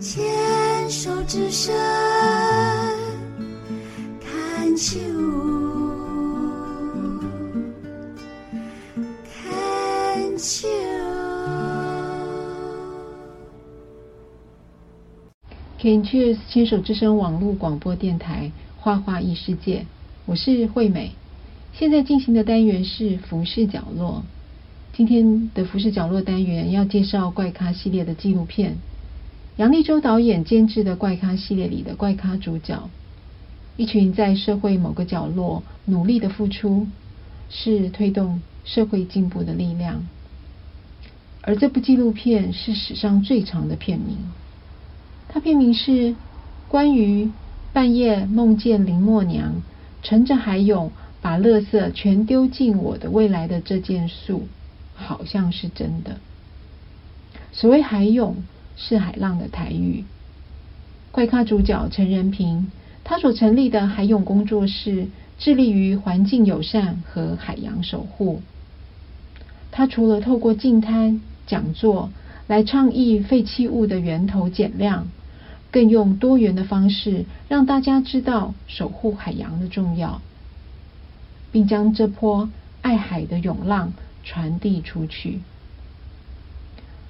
牵手之声看秋，Can Cheers 牵手之声网络广播电台，画画异世界，我是惠美。现在进行的单元是服饰角落。今天的服饰角落单元要介绍怪咖系列的纪录片。杨立州导演监制的怪咖系列里的怪咖主角，一群在社会某个角落努力的付出，是推动社会进步的力量。而这部纪录片是史上最长的片名，它片名是关于半夜梦见林默娘乘着海涌把垃圾全丢进我的未来的这件事，好像是真的。所谓海涌。是海浪的台语。怪咖主角陈仁平，他所成立的海涌工作室，致力于环境友善和海洋守护。他除了透过净滩讲座来倡议废弃物的源头减量，更用多元的方式让大家知道守护海洋的重要，并将这波爱海的涌浪传递出去。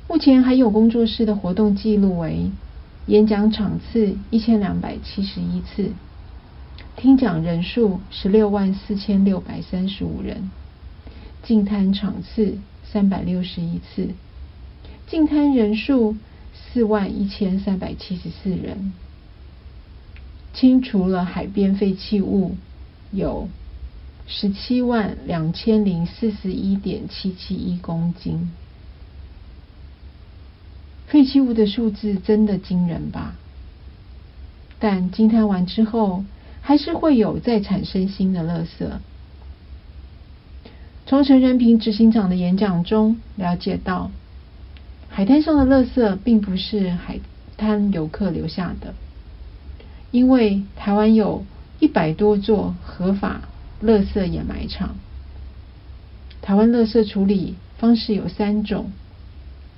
目前还有工作室的活动记录为：演讲场次一千两百七十一次，听讲人数十六万四千六百三十五人，净滩场次三百六十一次，净滩人数四万一千三百七十四人，清除了海边废弃物有十七万两千零四十一点七七一公斤。废弃物的数字真的惊人吧？但惊叹完之后，还是会有再产生新的垃圾。从陈仁平执行长的演讲中了解到，海滩上的垃圾并不是海滩游客留下的，因为台湾有一百多座合法垃圾掩埋场。台湾垃圾处理方式有三种：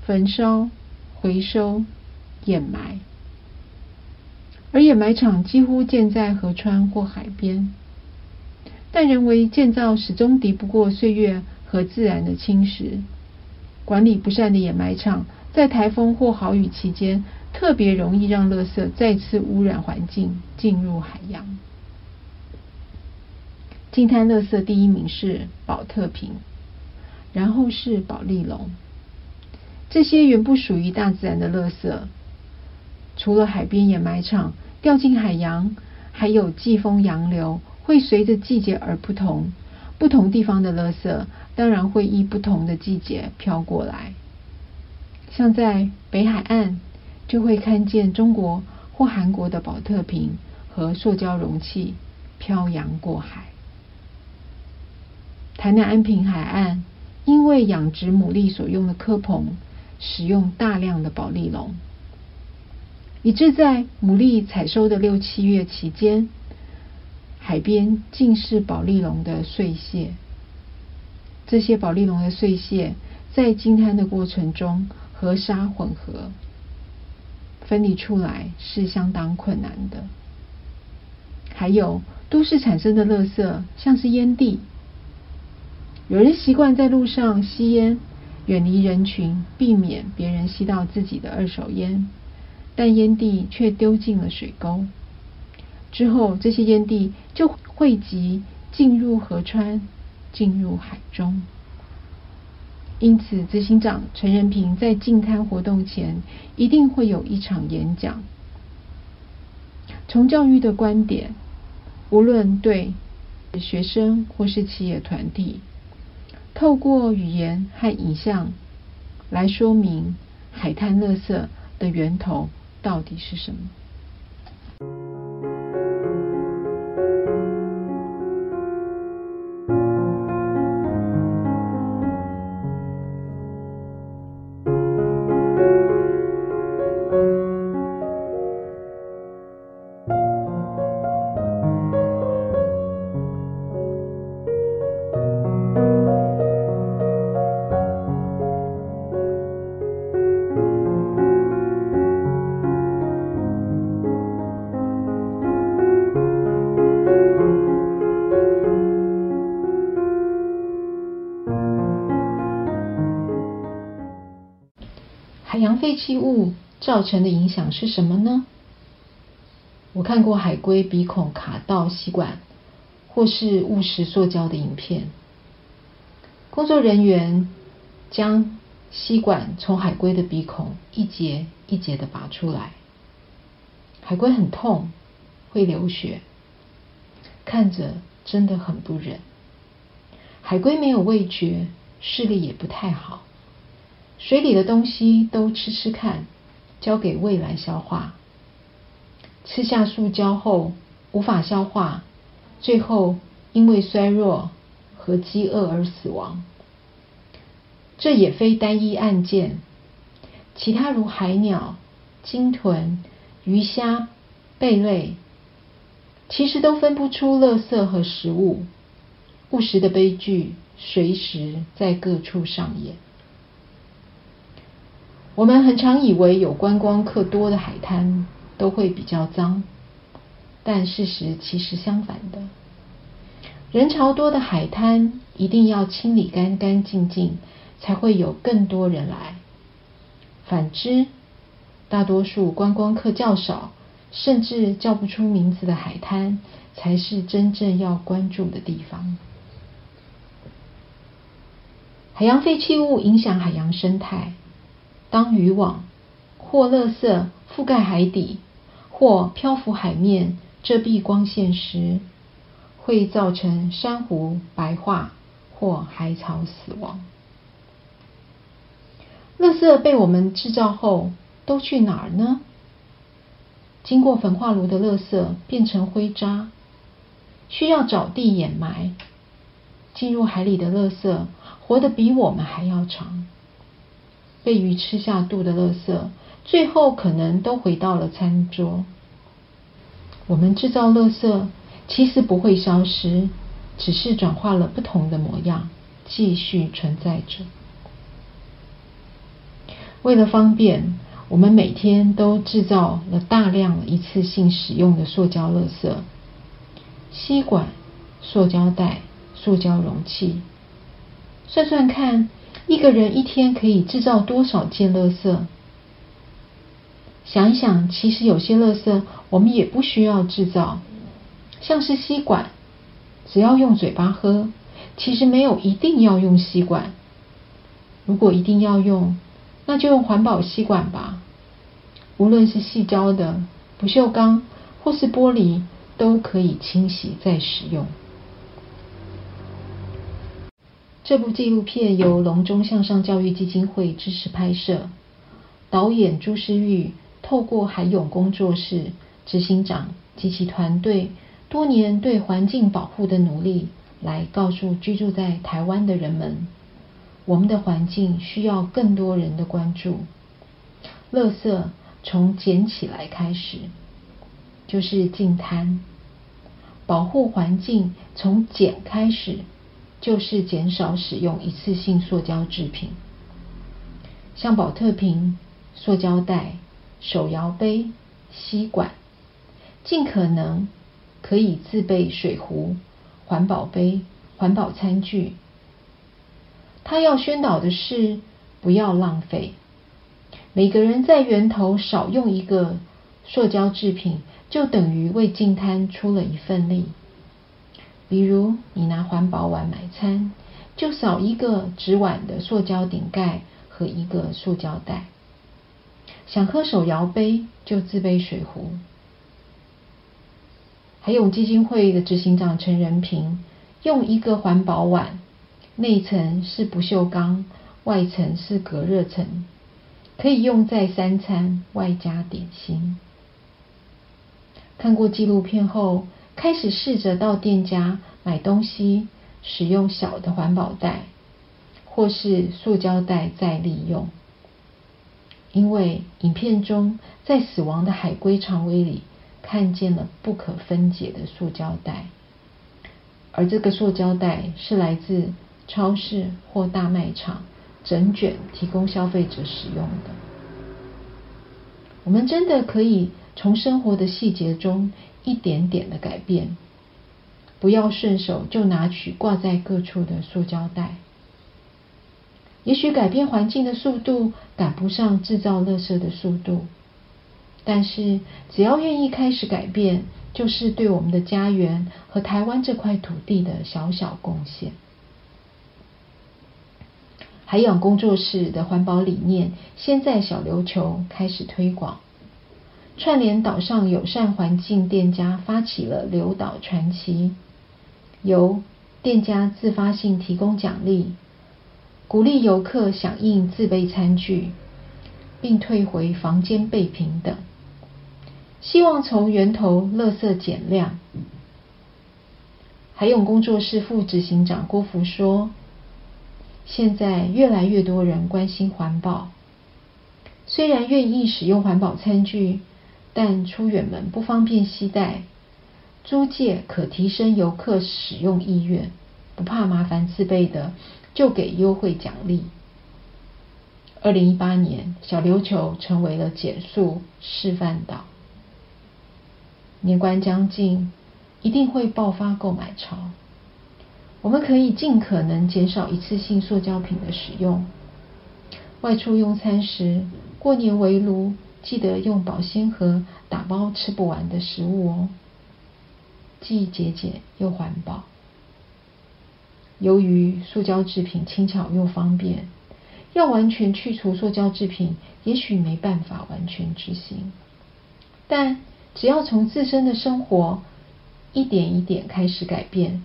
焚烧。回收、掩埋，而掩埋场几乎建在河川或海边，但人为建造始终敌不过岁月和自然的侵蚀。管理不善的掩埋场，在台风或豪雨期间，特别容易让垃圾再次污染环境，进入海洋。净滩垃圾第一名是宝特瓶，然后是宝丽龙。这些原不属于大自然的垃圾，除了海边掩埋场掉进海洋，还有季风洋流会随着季节而不同。不同地方的垃圾当然会依不同的季节飘过来。像在北海岸，就会看见中国或韩国的宝特瓶和塑胶容器漂洋过海。台南安平海岸因为养殖牡蛎所用的蚵棚。使用大量的保丽龙，以致在牡蛎采收的六七月期间，海边尽是保丽龙的碎屑。这些保丽龙的碎屑在净滩的过程中和沙混合，分离出来是相当困难的。还有都市产生的垃圾，像是烟蒂，有人习惯在路上吸烟。远离人群，避免别人吸到自己的二手烟，但烟蒂却丢进了水沟。之后，这些烟蒂就汇集进入河川，进入海中。因此，执行长陈仁平在净滩活动前一定会有一场演讲。从教育的观点，无论对学生或是企业团体。透过语言和影像来说明海滩垃圾的源头到底是什么。废弃物造成的影响是什么呢？我看过海龟鼻孔卡到吸管，或是误食塑胶的影片。工作人员将吸管从海龟的鼻孔一节一节的拔出来，海龟很痛，会流血，看着真的很不忍。海龟没有味觉，视力也不太好，水里的东西都吃吃看，交给胃来消化。吃下塑胶后无法消化，最后因为衰弱和饥饿而死亡。这也非单一案件，其他如海鸟、鲸豚、鱼虾、贝类，其实都分不出垃圾和食物，误食的悲剧随时在各处上演。我们很常以为有观光客多的海滩都会比较脏，但事实其实相反的，人潮多的海滩一定要清理干干净净。才会有更多人来。反之，大多数观光客较少，甚至叫不出名字的海滩，才是真正要关注的地方。海洋废弃物影响海洋生态。当渔网或垃圾覆盖海底，或漂浮海面，遮蔽光线时，会造成珊瑚白化或海草死亡。垃圾被我们制造后都去哪儿呢？经过焚化炉的垃圾变成灰渣，需要找地掩埋。进入海里的垃圾活得比我们还要长，被鱼吃下肚的垃圾，最后可能都回到了餐桌。我们制造垃圾其实不会消失，只是转化了不同的模样，继续存在着。为了方便，我们每天都制造了大量一次性使用的塑胶垃圾，吸管、塑胶袋、塑胶容器。算算看，一个人一天可以制造多少件垃圾？想一想，其实有些垃圾我们也不需要制造，像是吸管，只要用嘴巴喝，其实没有一定要用吸管。如果一定要用，那就用环保吸管吧，无论是矽胶的、不锈钢或是玻璃，都可以清洗再使用。这部纪录片由龙中向上教育基金会支持拍摄，导演朱诗玉透过海泳工作室执行长及其团队多年对环境保护的努力，来告诉居住在台湾的人们。我们的环境需要更多人的关注。垃圾从捡起来开始，就是净滩；保护环境从捡开始，就是减少使用一次性塑胶制品，像保特瓶、塑胶袋、手摇杯、吸管，尽可能可以自备水壶、环保杯、环保餐具。他要宣导的是不要浪费，每个人在源头少用一个塑胶制品，就等于为净滩出了一份力。比如，你拿环保碗买餐，就少一个纸碗的塑胶顶盖和一个塑胶袋。想喝手摇杯，就自备水壶。还有基金会的执行长陈仁平用一个环保碗。内层是不锈钢，外层是隔热层，可以用在三餐外加点心。看过纪录片后，开始试着到店家买东西，使用小的环保袋，或是塑胶袋再利用。因为影片中在死亡的海龟肠胃里看见了不可分解的塑胶袋，而这个塑胶袋是来自。超市或大卖场整卷提供消费者使用的，我们真的可以从生活的细节中一点点的改变，不要顺手就拿取挂在各处的塑胶袋。也许改变环境的速度赶不上制造垃圾的速度，但是只要愿意开始改变，就是对我们的家园和台湾这块土地的小小贡献。海洋工作室的环保理念，先在小琉球开始推广，串联岛上友善环境店家，发起了留岛传奇，由店家自发性提供奖励。鼓励游客响应自备餐具，并退回房间备品等，希望从源头垃圾减量。海勇工作室副执行长郭福说：“现在越来越多人关心环保，虽然愿意使用环保餐具，但出远门不方便携带，租借可提升游客使用意愿，不怕麻烦自备的。”就给优惠奖励。二零一八年，小琉球成为了减塑示范岛。年关将近，一定会爆发购买潮。我们可以尽可能减少一次性塑胶品的使用。外出用餐时，过年围炉，记得用保鲜盒打包吃不完的食物哦，既节俭又环保。由于塑胶制品轻巧又方便，要完全去除塑胶制品，也许没办法完全执行。但只要从自身的生活一点一点开始改变，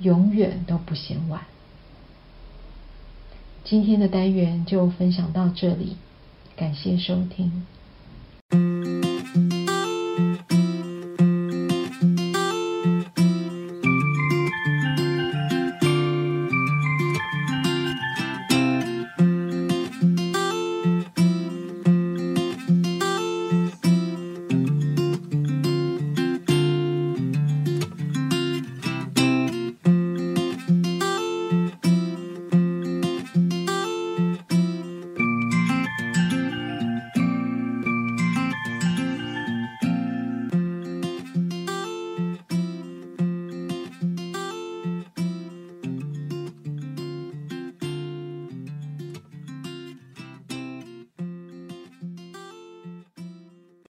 永远都不嫌晚。今天的单元就分享到这里，感谢收听。